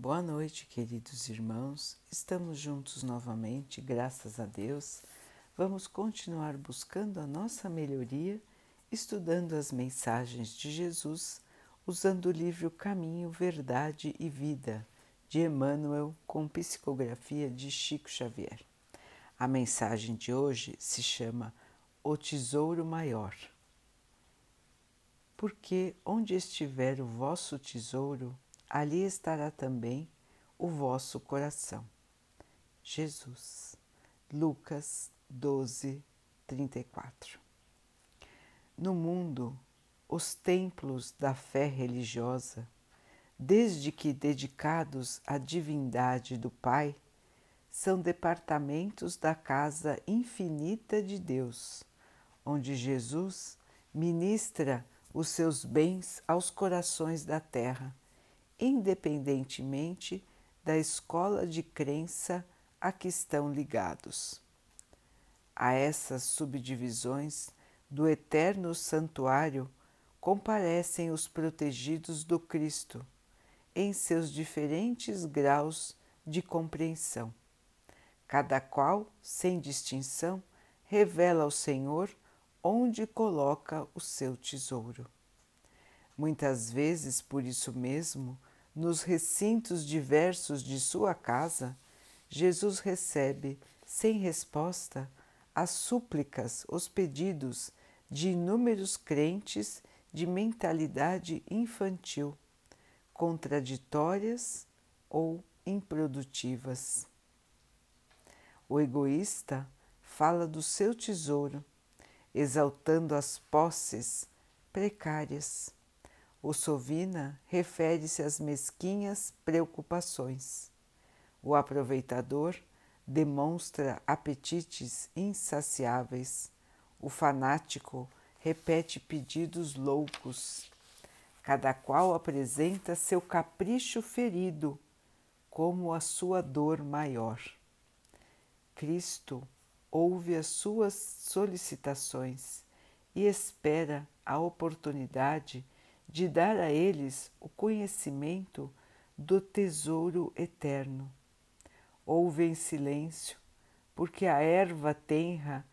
Boa noite, queridos irmãos. Estamos juntos novamente, graças a Deus. Vamos continuar buscando a nossa melhoria, estudando as mensagens de Jesus, usando o livro Caminho, Verdade e Vida, de Emmanuel, com psicografia de Chico Xavier. A mensagem de hoje se chama O Tesouro Maior. Porque onde estiver o vosso tesouro, ali estará também o vosso coração. Jesus, Lucas 12, 34. No mundo, os templos da fé religiosa, desde que dedicados à divindade do Pai, são departamentos da casa infinita de Deus, onde Jesus ministra os seus bens aos corações da terra independentemente da escola de crença a que estão ligados. A essas subdivisões do eterno santuário comparecem os protegidos do Cristo em seus diferentes graus de compreensão. Cada qual, sem distinção, revela ao Senhor onde coloca o seu tesouro. Muitas vezes, por isso mesmo, nos recintos diversos de sua casa, Jesus recebe, sem resposta, as súplicas, os pedidos de inúmeros crentes de mentalidade infantil, contraditórias ou improdutivas. O egoísta fala do seu tesouro, exaltando as posses precárias o Sovina refere-se às mesquinhas preocupações. O aproveitador demonstra apetites insaciáveis. O fanático repete pedidos loucos. Cada qual apresenta seu capricho ferido como a sua dor maior. Cristo ouve as suas solicitações e espera a oportunidade de dar a eles o conhecimento do tesouro eterno. Ouve em silêncio, porque a erva tenra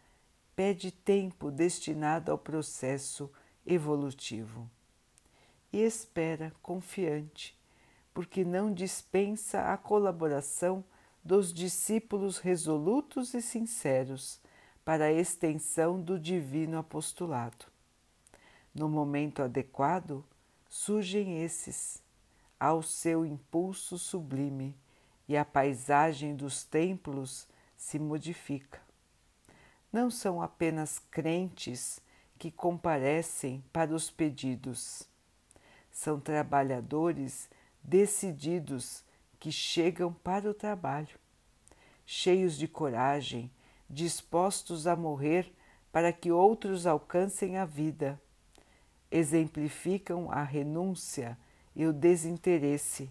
pede tempo destinado ao processo evolutivo. E espera confiante, porque não dispensa a colaboração dos discípulos resolutos e sinceros para a extensão do divino apostolado. No momento adequado, surgem esses, ao seu impulso sublime, e a paisagem dos templos se modifica. Não são apenas crentes que comparecem para os pedidos, são trabalhadores decididos que chegam para o trabalho, cheios de coragem, dispostos a morrer para que outros alcancem a vida exemplificam a renúncia e o desinteresse,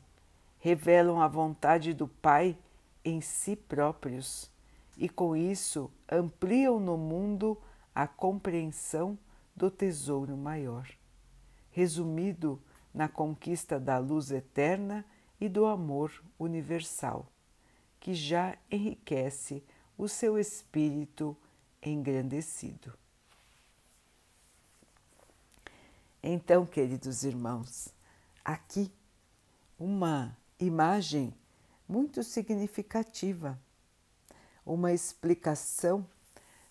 revelam a vontade do Pai em si próprios e, com isso, ampliam no mundo a compreensão do tesouro maior, resumido na conquista da luz eterna e do amor universal, que já enriquece o seu espírito engrandecido. Então, queridos irmãos, aqui uma imagem muito significativa, uma explicação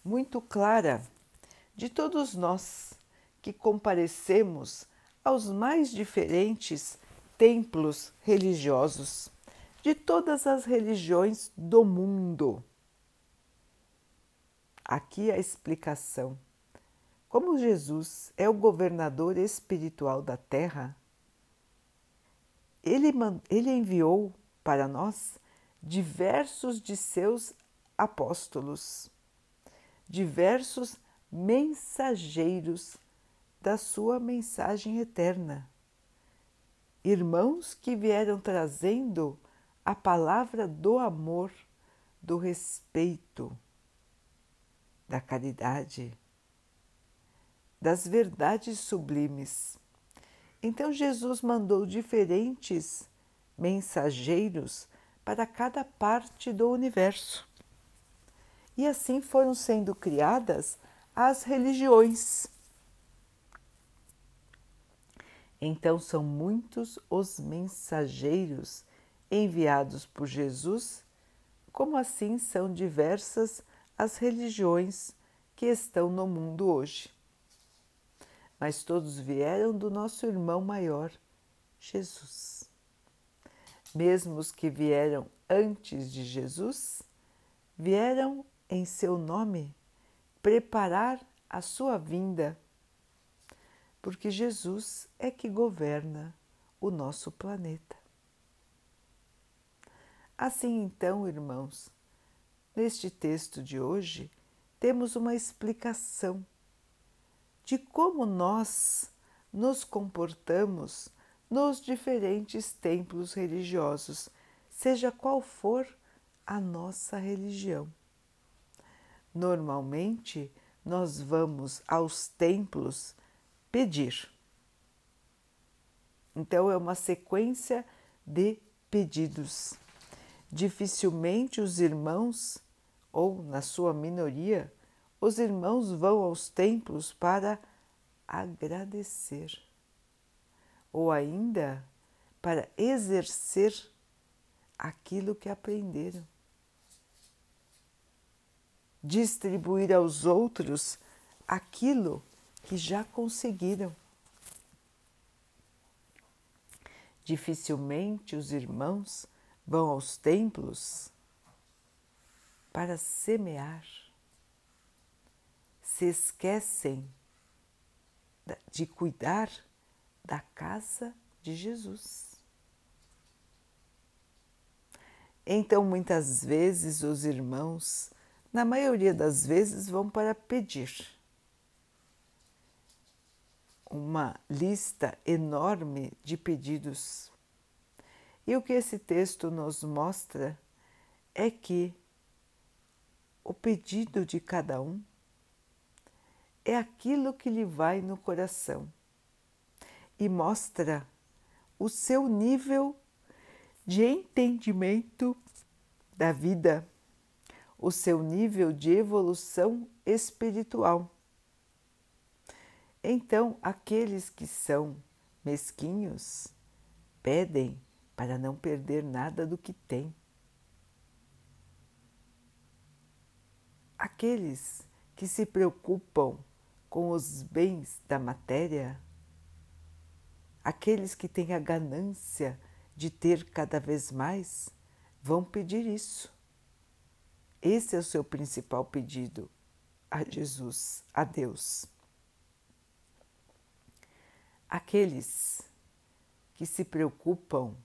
muito clara de todos nós que comparecemos aos mais diferentes templos religiosos de todas as religiões do mundo. Aqui a explicação como Jesus é o governador espiritual da terra, ele, ele enviou para nós diversos de seus apóstolos, diversos mensageiros da sua mensagem eterna. Irmãos que vieram trazendo a palavra do amor, do respeito, da caridade das verdades sublimes. Então Jesus mandou diferentes mensageiros para cada parte do universo. E assim foram sendo criadas as religiões. Então são muitos os mensageiros enviados por Jesus, como assim são diversas as religiões que estão no mundo hoje. Mas todos vieram do nosso irmão maior, Jesus. Mesmo os que vieram antes de Jesus, vieram em seu nome preparar a sua vinda, porque Jesus é que governa o nosso planeta. Assim então, irmãos, neste texto de hoje, temos uma explicação de como nós nos comportamos nos diferentes templos religiosos, seja qual for a nossa religião. Normalmente, nós vamos aos templos pedir. Então, é uma sequência de pedidos. Dificilmente os irmãos, ou na sua minoria, os irmãos vão aos templos para agradecer, ou ainda para exercer aquilo que aprenderam. Distribuir aos outros aquilo que já conseguiram. Dificilmente os irmãos vão aos templos para semear se esquecem de cuidar da casa de Jesus. Então, muitas vezes, os irmãos, na maioria das vezes, vão para pedir uma lista enorme de pedidos. E o que esse texto nos mostra é que o pedido de cada um é aquilo que lhe vai no coração e mostra o seu nível de entendimento da vida, o seu nível de evolução espiritual. Então, aqueles que são mesquinhos pedem para não perder nada do que têm. Aqueles que se preocupam com os bens da matéria, aqueles que têm a ganância de ter cada vez mais vão pedir isso. Esse é o seu principal pedido a Jesus, a Deus. Aqueles que se preocupam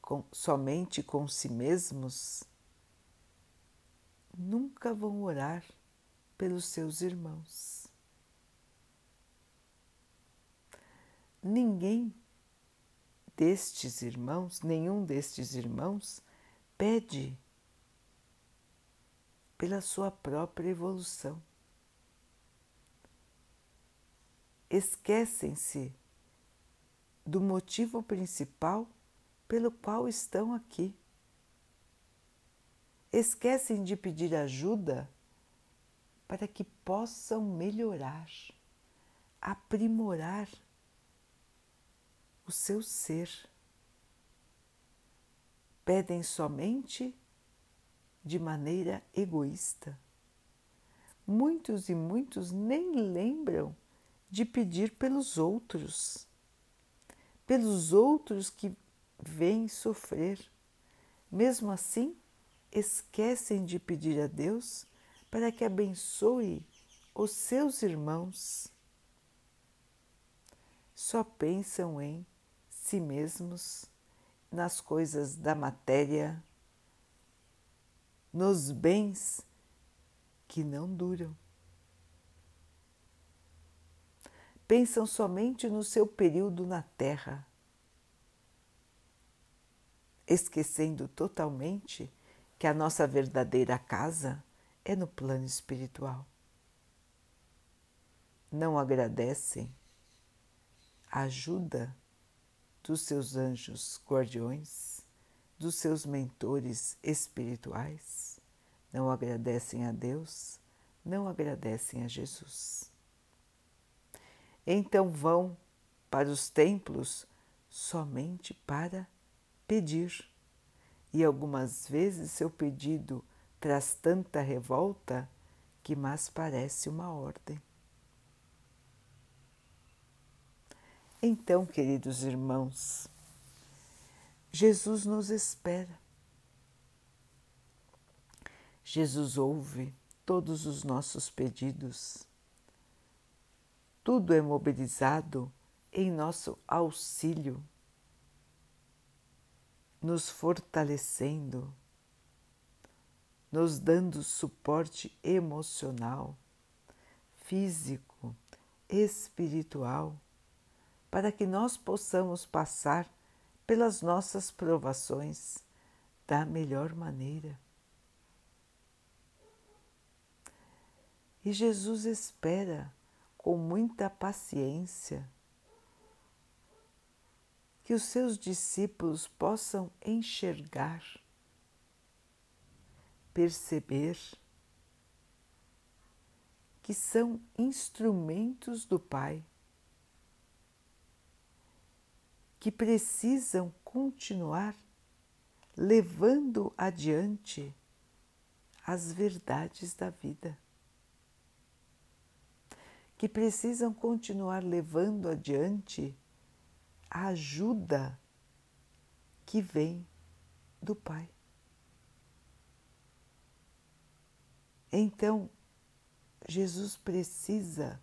com, somente com si mesmos nunca vão orar pelos seus irmãos. Ninguém destes irmãos, nenhum destes irmãos, pede pela sua própria evolução. Esquecem-se do motivo principal pelo qual estão aqui. Esquecem de pedir ajuda para que possam melhorar, aprimorar o seu ser. Pedem somente de maneira egoísta. Muitos e muitos nem lembram de pedir pelos outros, pelos outros que vêm sofrer. Mesmo assim, esquecem de pedir a Deus para que abençoe os seus irmãos. Só pensam em si mesmos, nas coisas da matéria, nos bens que não duram. Pensam somente no seu período na Terra, esquecendo totalmente que a nossa verdadeira casa é no plano espiritual. Não agradecem a ajuda dos seus anjos guardiões, dos seus mentores espirituais, não agradecem a Deus, não agradecem a Jesus. Então vão para os templos somente para pedir. E algumas vezes seu pedido traz tanta revolta que mais parece uma ordem. Então, queridos irmãos, Jesus nos espera. Jesus ouve todos os nossos pedidos. Tudo é mobilizado em nosso auxílio, nos fortalecendo, nos dando suporte emocional, físico, espiritual, para que nós possamos passar pelas nossas provações da melhor maneira. E Jesus espera com muita paciência que os seus discípulos possam enxergar, perceber que são instrumentos do Pai, que precisam continuar levando adiante as verdades da vida, que precisam continuar levando adiante a ajuda que vem do Pai. Então, Jesus precisa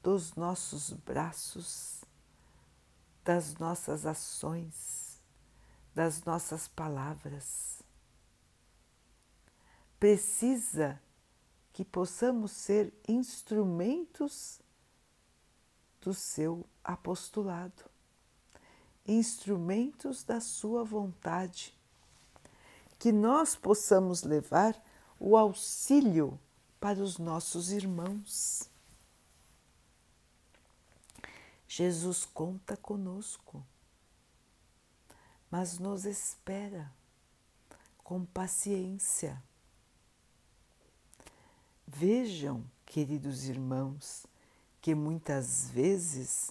dos nossos braços, das nossas ações, das nossas palavras. Precisa que possamos ser instrumentos do seu apostolado instrumentos da Sua vontade, que nós possamos levar o auxílio para os nossos irmãos. Jesus conta conosco, mas nos espera com paciência. Vejam, queridos irmãos, que muitas vezes,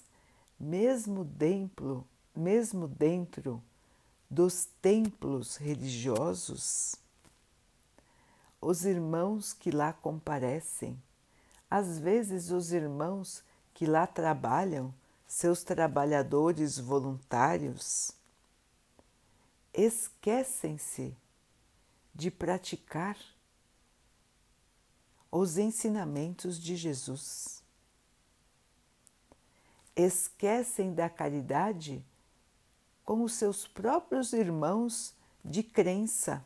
mesmo dentro mesmo dentro dos templos religiosos, os irmãos que lá comparecem, às vezes os irmãos que lá trabalham, seus trabalhadores voluntários, esquecem-se de praticar os ensinamentos de Jesus. Esquecem da caridade com os seus próprios irmãos de crença.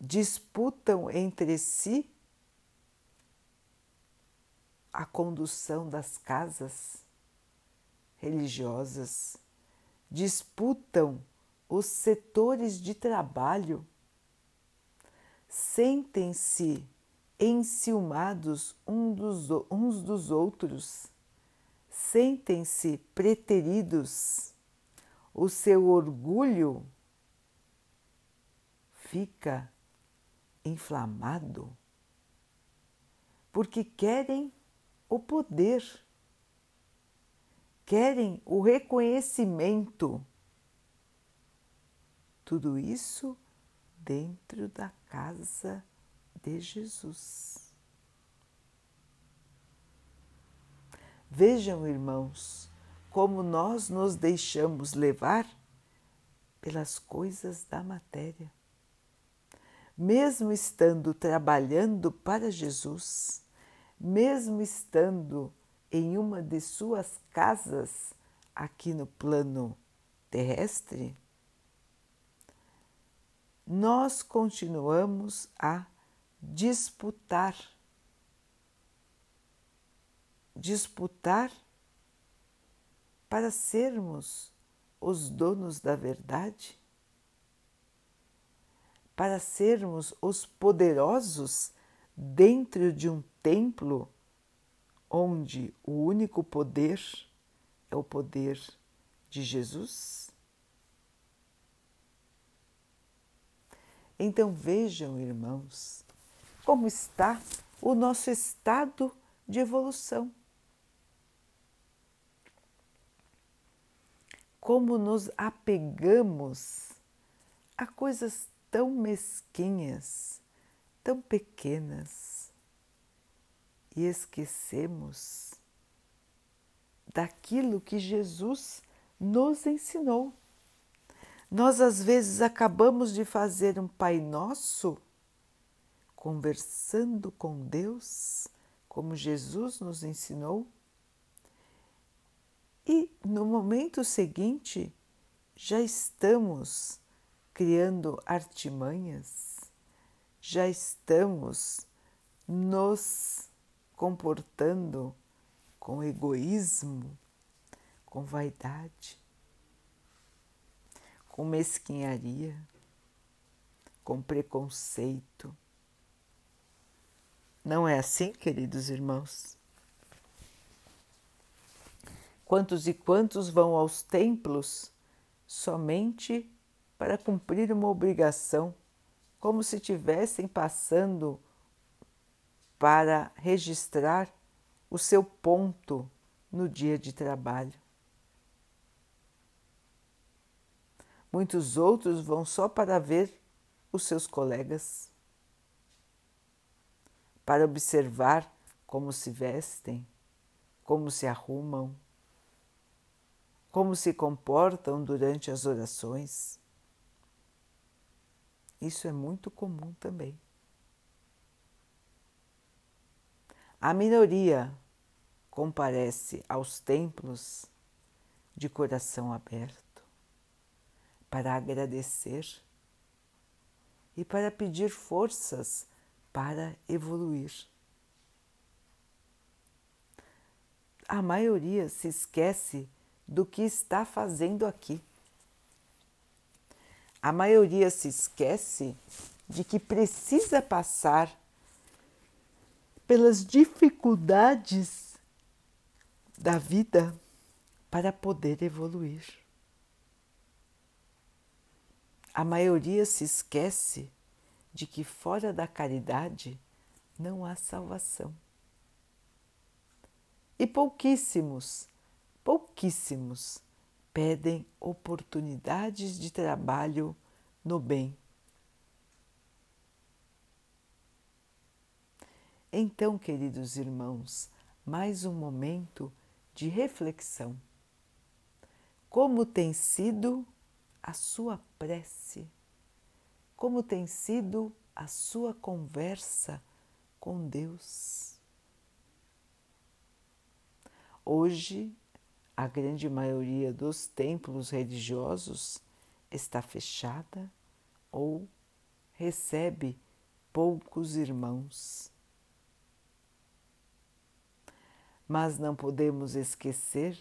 Disputam entre si a condução das casas religiosas, disputam os setores de trabalho, sentem-se enciumados uns dos outros sentem-se preteridos, o seu orgulho fica inflamado, porque querem o poder, querem o reconhecimento. Tudo isso dentro da casa de Jesus. Vejam, irmãos, como nós nos deixamos levar pelas coisas da matéria. Mesmo estando trabalhando para Jesus, mesmo estando em uma de suas casas aqui no plano terrestre, nós continuamos a disputar disputar para sermos os donos da verdade, para sermos os poderosos dentro de um templo onde o único poder é o poder de Jesus? Então vejam, irmãos, como está o nosso estado de evolução. Como nos apegamos a coisas tão mesquinhas, tão pequenas e esquecemos daquilo que Jesus nos ensinou. Nós às vezes acabamos de fazer um Pai Nosso conversando com Deus, como Jesus nos ensinou, e no momento seguinte já estamos criando artimanhas, já estamos nos comportando com egoísmo, com vaidade, com mesquinharia, com preconceito. Não é assim, queridos irmãos? Quantos e quantos vão aos templos somente para cumprir uma obrigação, como se tivessem passando para registrar o seu ponto no dia de trabalho. Muitos outros vão só para ver os seus colegas, para observar como se vestem, como se arrumam, como se comportam durante as orações. Isso é muito comum também. A minoria comparece aos templos de coração aberto para agradecer e para pedir forças para evoluir. A maioria se esquece do que está fazendo aqui. A maioria se esquece de que precisa passar pelas dificuldades da vida para poder evoluir. A maioria se esquece de que fora da caridade não há salvação. E pouquíssimos, pouquíssimos pedem oportunidades de trabalho no bem Então, queridos irmãos, mais um momento de reflexão. Como tem sido a sua prece? Como tem sido a sua conversa com Deus? Hoje, a grande maioria dos templos religiosos está fechada ou recebe poucos irmãos. Mas não podemos esquecer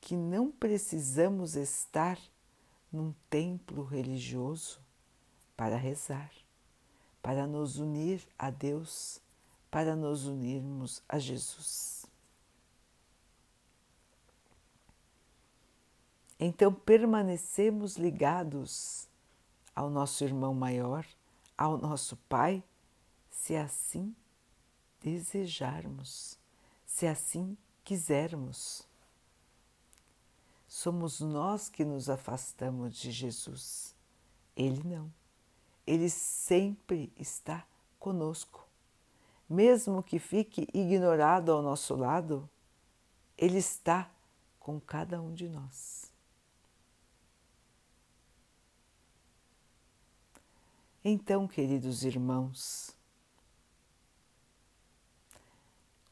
que não precisamos estar num templo religioso para rezar, para nos unir a Deus, para nos unirmos a Jesus. Então permanecemos ligados ao nosso irmão maior, ao nosso Pai, se assim desejarmos, se assim quisermos. Somos nós que nos afastamos de Jesus. Ele não. Ele sempre está conosco. Mesmo que fique ignorado ao nosso lado, Ele está com cada um de nós. Então, queridos irmãos,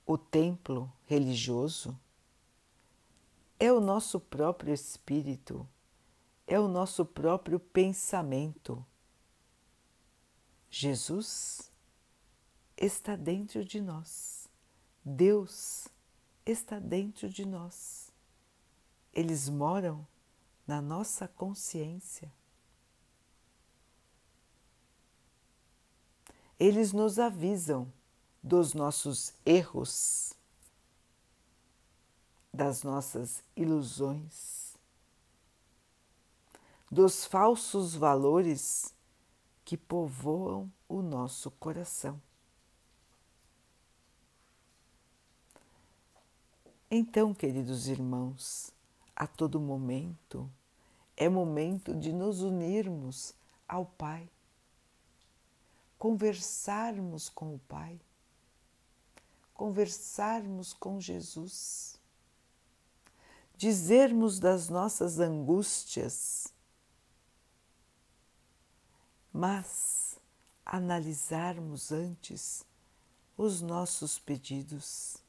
o templo religioso é o nosso próprio espírito, é o nosso próprio pensamento. Jesus está dentro de nós, Deus está dentro de nós. Eles moram na nossa consciência. Eles nos avisam dos nossos erros, das nossas ilusões, dos falsos valores que povoam o nosso coração. Então, queridos irmãos, a todo momento é momento de nos unirmos ao Pai, conversarmos com o Pai, conversarmos com Jesus, dizermos das nossas angústias, mas analisarmos antes os nossos pedidos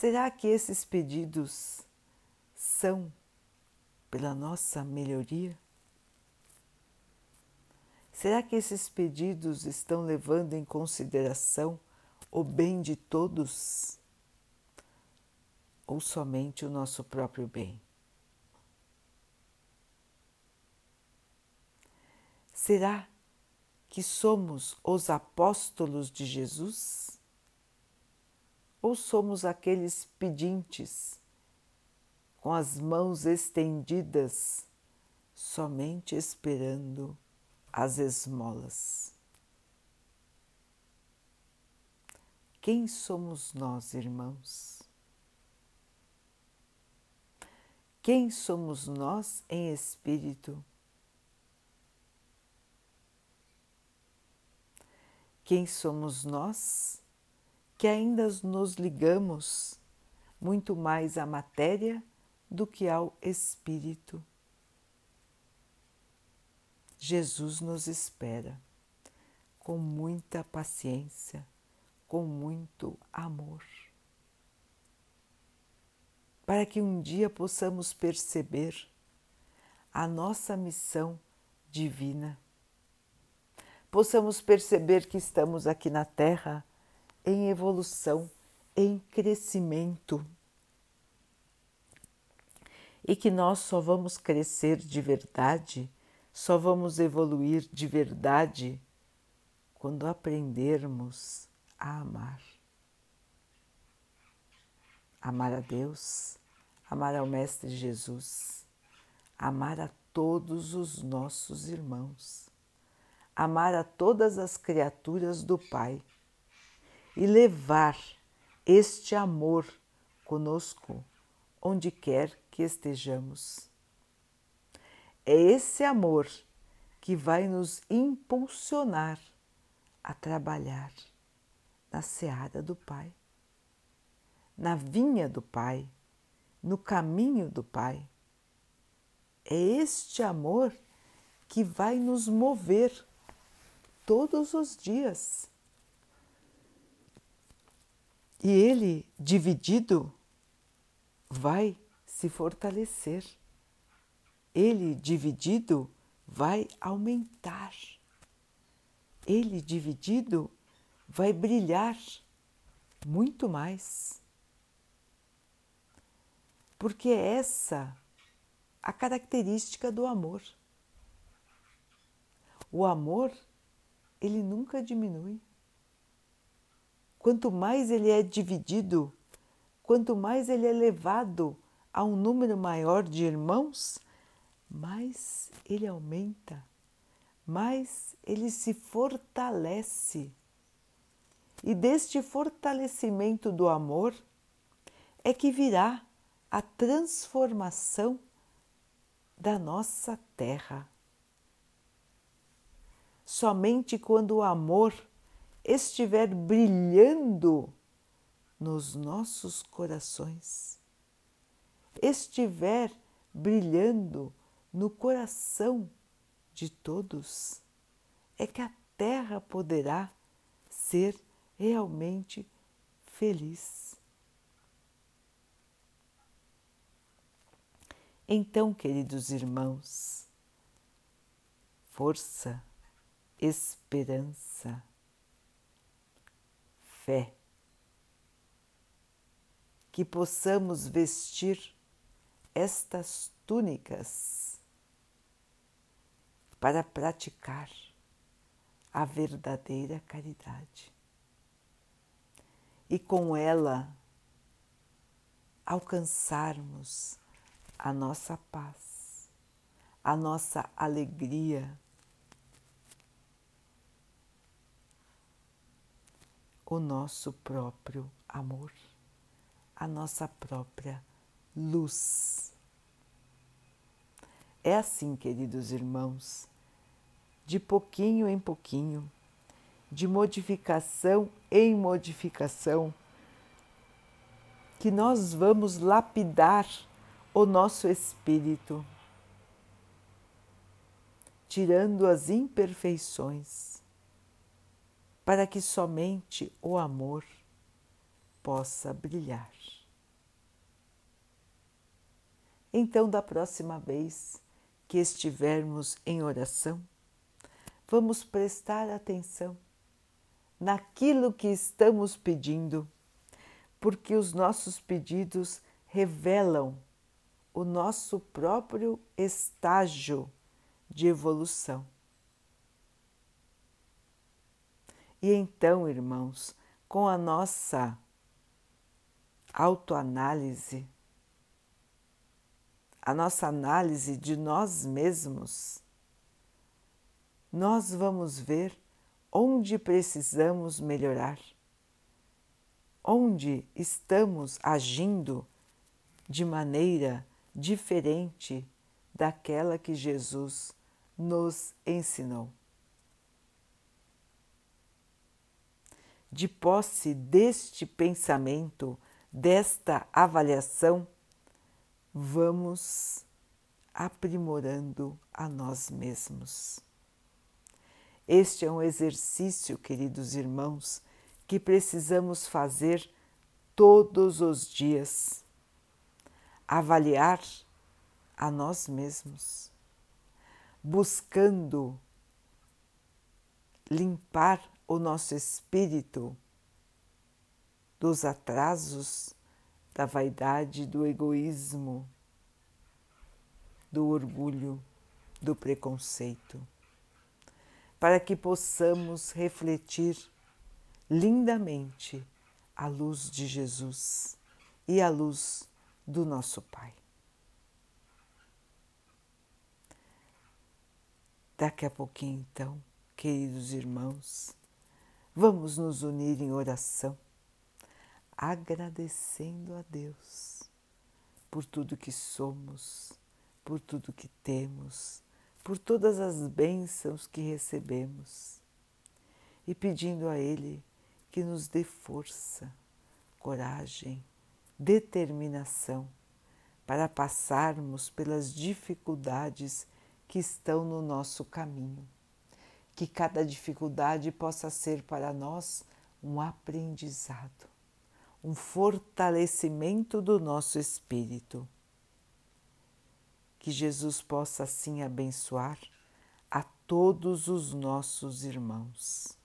Será que esses pedidos são pela nossa melhoria? Será que esses pedidos estão levando em consideração o bem de todos ou somente o nosso próprio bem? Será que somos os apóstolos de Jesus? Ou somos aqueles pedintes com as mãos estendidas, somente esperando as esmolas? Quem somos nós, irmãos? Quem somos nós em espírito? Quem somos nós que ainda nos ligamos muito mais à matéria do que ao espírito. Jesus nos espera com muita paciência, com muito amor, para que um dia possamos perceber a nossa missão divina, possamos perceber que estamos aqui na Terra em evolução, em crescimento. E que nós só vamos crescer de verdade, só vamos evoluir de verdade quando aprendermos a amar. Amar a Deus, amar ao Mestre Jesus, amar a todos os nossos irmãos, amar a todas as criaturas do Pai e levar este amor conosco onde quer que estejamos. É esse amor que vai nos impulsionar a trabalhar na seara do Pai, na vinha do Pai, no caminho do Pai. É este amor que vai nos mover todos os dias e ele, dividido, vai se fortalecer. Ele, dividido, vai aumentar. Ele, dividido, vai brilhar muito mais. Porque é essa a característica do amor. O amor, ele nunca diminui. Quanto mais ele é dividido, quanto mais ele é levado a um número maior de irmãos, mais ele aumenta, mais ele se fortalece. E deste fortalecimento do amor é que virá a transformação da nossa terra. Somente quando o amor estiver brilhando nos nossos corações, estiver brilhando no coração de todos, é que a Terra poderá ser realmente feliz. Então, queridos irmãos, força, esperança, fé. Que possamos vestir estas túnicas para praticar a verdadeira caridade. E com ela alcançarmos a nossa paz, a nossa alegria, o nosso próprio amor, a nossa própria luz. É assim, queridos irmãos, de pouquinho em pouquinho, de modificação em modificação, que nós vamos lapidar o nosso espírito, tirando as imperfeições, para que somente o amor possa brilhar. Então, da próxima vez que estivermos em oração, vamos prestar atenção naquilo que estamos pedindo, porque os nossos pedidos revelam o nosso próprio estágio de evolução. E então, irmãos, com a nossa autoanálise, a nossa análise de nós mesmos, nós vamos ver onde precisamos melhorar, onde estamos agindo de maneira diferente daquela que Jesus nos ensinou. De posse deste pensamento, desta avaliação, vamos aprimorando a nós mesmos. Este é um exercício, queridos irmãos, que precisamos fazer todos os dias. Avaliar a nós mesmos, buscando limpar o nosso espírito dos atrasos, da vaidade, do egoísmo, do orgulho, do preconceito, para que possamos refletir lindamente a luz de Jesus e a luz do nosso Pai. Daqui a pouquinho, então, queridos irmãos, vamos nos unir em oração, agradecendo a Deus por tudo que somos, por tudo que temos, por todas as bênçãos que recebemos e pedindo a Ele que nos dê força, coragem, determinação para passarmos pelas dificuldades que estão no nosso caminho. Que cada dificuldade possa ser para nós um aprendizado, um fortalecimento do nosso espírito. Que Jesus possa assim abençoar a todos os nossos irmãos.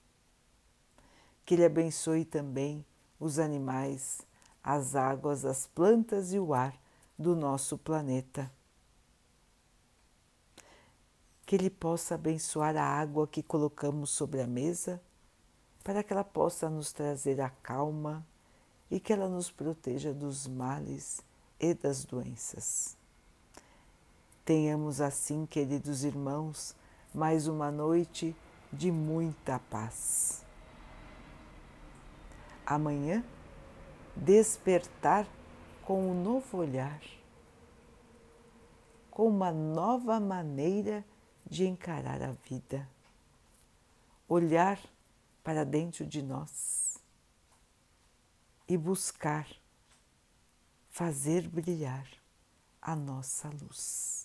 Que Ele abençoe também os animais as águas, as plantas e o ar do nosso planeta. Que Ele possa abençoar a água que colocamos sobre a mesa, para que ela possa nos trazer a calma e que ela nos proteja dos males e das doenças. Tenhamos assim, queridos irmãos, mais uma noite de muita paz. Amanhã despertar com um novo olhar, com uma nova maneira de encarar a vida. Olhar para dentro de nós e buscar fazer brilhar a nossa luz.